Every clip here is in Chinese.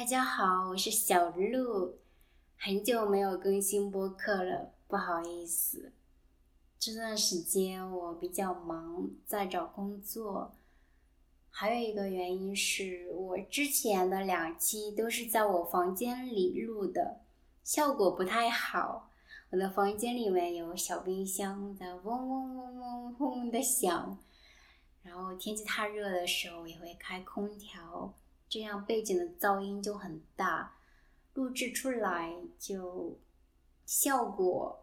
大家好，我是小鹿，很久没有更新播客了，不好意思。这段时间我比较忙，在找工作，还有一个原因是我之前的两期都是在我房间里录的，效果不太好。我的房间里面有小冰箱在嗡嗡嗡嗡嗡的响，然后天气太热的时候也会开空调。这样背景的噪音就很大，录制出来就效果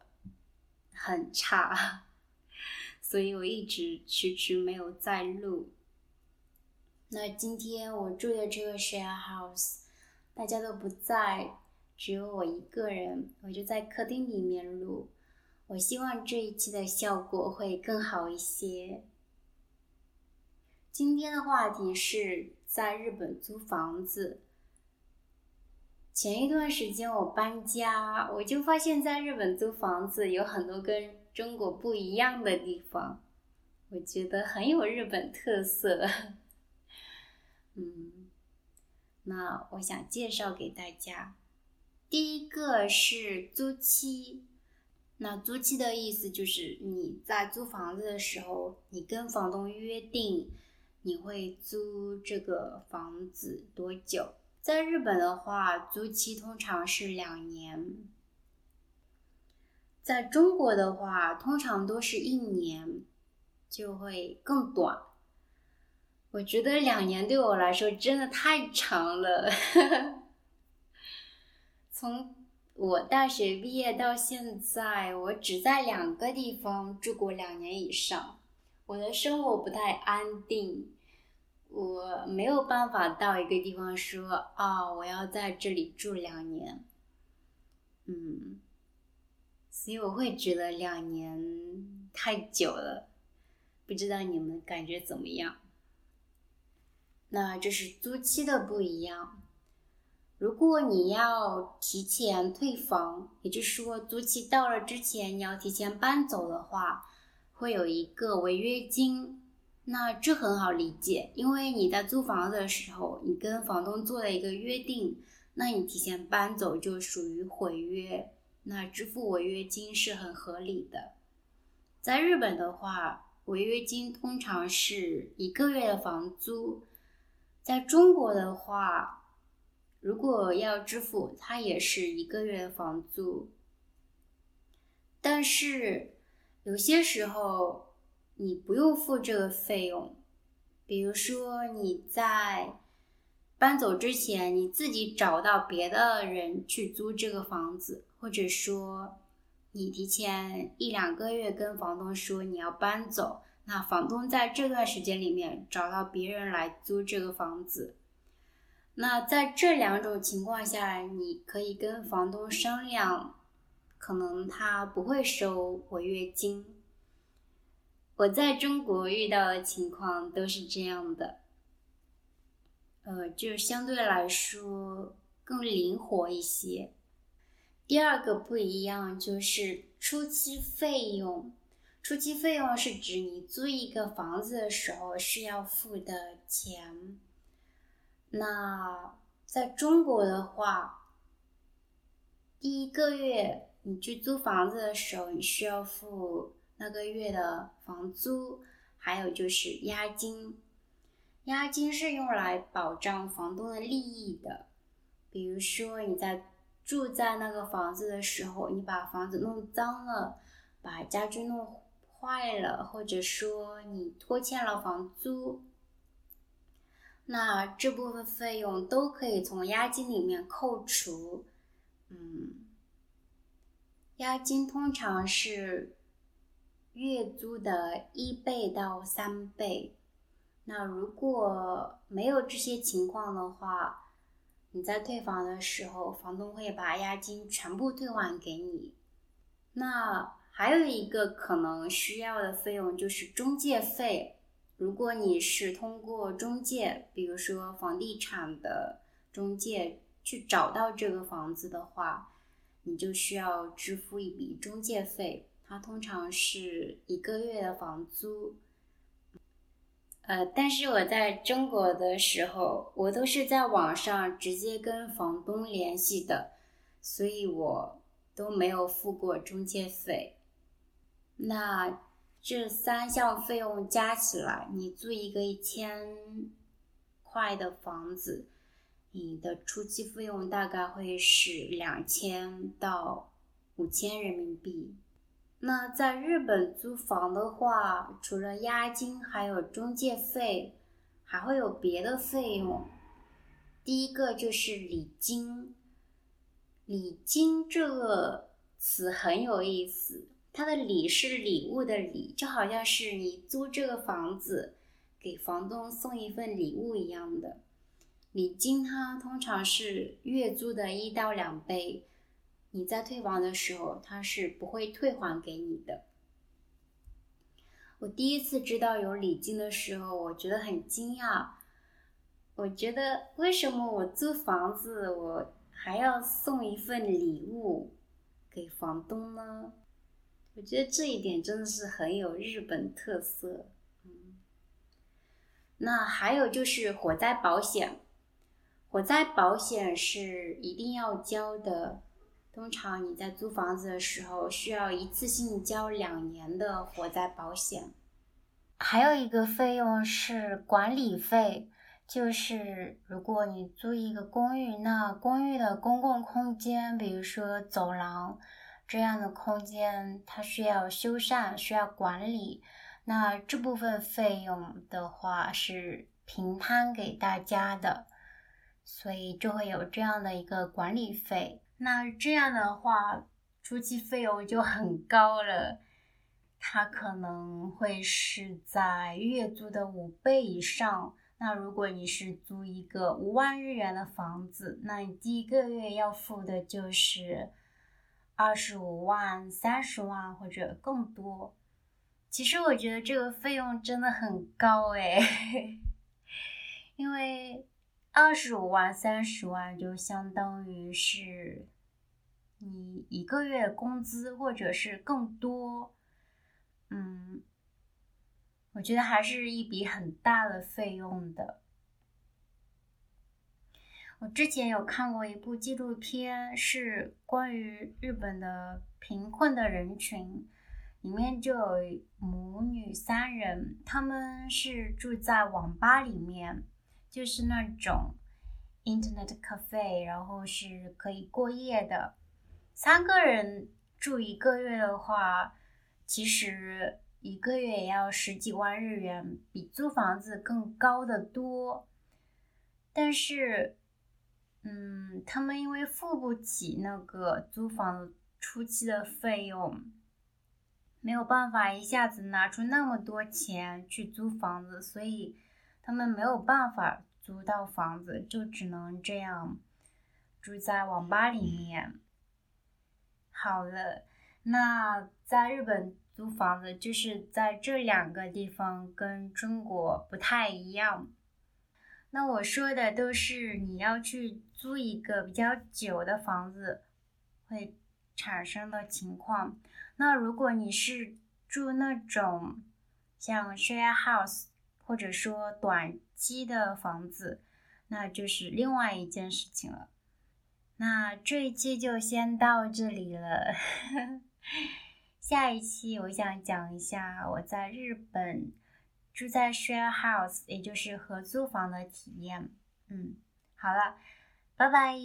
很差，所以我一直迟迟没有再录。那今天我住的这个 share house，大家都不在，只有我一个人，我就在客厅里面录。我希望这一期的效果会更好一些。今天的话题是。在日本租房子。前一段时间我搬家，我就发现，在日本租房子有很多跟中国不一样的地方，我觉得很有日本特色。嗯，那我想介绍给大家。第一个是租期，那租期的意思就是你在租房子的时候，你跟房东约定。你会租这个房子多久？在日本的话，租期通常是两年。在中国的话，通常都是一年，就会更短。我觉得两年对我来说真的太长了。从我大学毕业到现在，我只在两个地方住过两年以上。我的生活不太安定。我没有办法到一个地方说啊，我要在这里住两年，嗯，所以我会觉得两年太久了，不知道你们感觉怎么样？那这是租期的不一样。如果你要提前退房，也就是说租期到了之前你要提前搬走的话，会有一个违约金。那这很好理解，因为你在租房子的时候，你跟房东做了一个约定，那你提前搬走就属于毁约，那支付违约金是很合理的。在日本的话，违约金通常是一个月的房租，在中国的话，如果要支付，它也是一个月的房租，但是有些时候。你不用付这个费用，比如说你在搬走之前，你自己找到别的人去租这个房子，或者说你提前一两个月跟房东说你要搬走，那房东在这段时间里面找到别人来租这个房子，那在这两种情况下，你可以跟房东商量，可能他不会收违约金。我在中国遇到的情况都是这样的，呃，就相对来说更灵活一些。第二个不一样就是初期费用，初期费用是指你租一个房子的时候是要付的钱。那在中国的话，第一个月你去租房子的时候，你需要付。那个月的房租，还有就是押金。押金是用来保障房东的利益的。比如说你在住在那个房子的时候，你把房子弄脏了，把家具弄坏了，或者说你拖欠了房租，那这部分费用都可以从押金里面扣除。嗯，押金通常是。月租的一倍到三倍，那如果没有这些情况的话，你在退房的时候，房东会把押金全部退还给你。那还有一个可能需要的费用就是中介费，如果你是通过中介，比如说房地产的中介去找到这个房子的话，你就需要支付一笔中介费。它通常是一个月的房租，呃，但是我在中国的时候，我都是在网上直接跟房东联系的，所以我都没有付过中介费。那这三项费用加起来，你租一个一千块的房子，你的初期费用大概会是两千到五千人民币。那在日本租房的话，除了押金，还有中介费，还会有别的费用。第一个就是礼金。礼金这个词很有意思，它的礼是礼物的礼，就好像是你租这个房子，给房东送一份礼物一样的。礼金它通常是月租的一到两倍。你在退房的时候，他是不会退还给你的。我第一次知道有礼金的时候，我觉得很惊讶。我觉得为什么我租房子我还要送一份礼物给房东呢？我觉得这一点真的是很有日本特色。嗯，那还有就是火灾保险，火灾保险是一定要交的。通常你在租房子的时候，需要一次性交两年的火灾保险。还有一个费用是管理费，就是如果你租一个公寓，那公寓的公共空间，比如说走廊这样的空间，它需要修缮，需要管理，那这部分费用的话是平摊给大家的，所以就会有这样的一个管理费。那这样的话，初期费用就很高了，它可能会是在月租的五倍以上。那如果你是租一个五万日元的房子，那你第一个月要付的就是二十五万、三十万或者更多。其实我觉得这个费用真的很高诶，因为。二十五万、三十万就相当于是你一个月工资，或者是更多。嗯，我觉得还是一笔很大的费用的。我之前有看过一部纪录片，是关于日本的贫困的人群，里面就有母女三人，他们是住在网吧里面。就是那种 Internet cafe，然后是可以过夜的。三个人住一个月的话，其实一个月也要十几万日元，比租房子更高的多。但是，嗯，他们因为付不起那个租房初期的费用，没有办法一下子拿出那么多钱去租房子，所以。他们没有办法租到房子，就只能这样住在网吧里面。好了，那在日本租房子就是在这两个地方跟中国不太一样。那我说的都是你要去租一个比较久的房子会产生的情况。那如果你是住那种像 share house。或者说短期的房子，那就是另外一件事情了。那这一期就先到这里了，下一期我想讲一下我在日本住在 share house，也就是合租房的体验。嗯，好了，拜拜。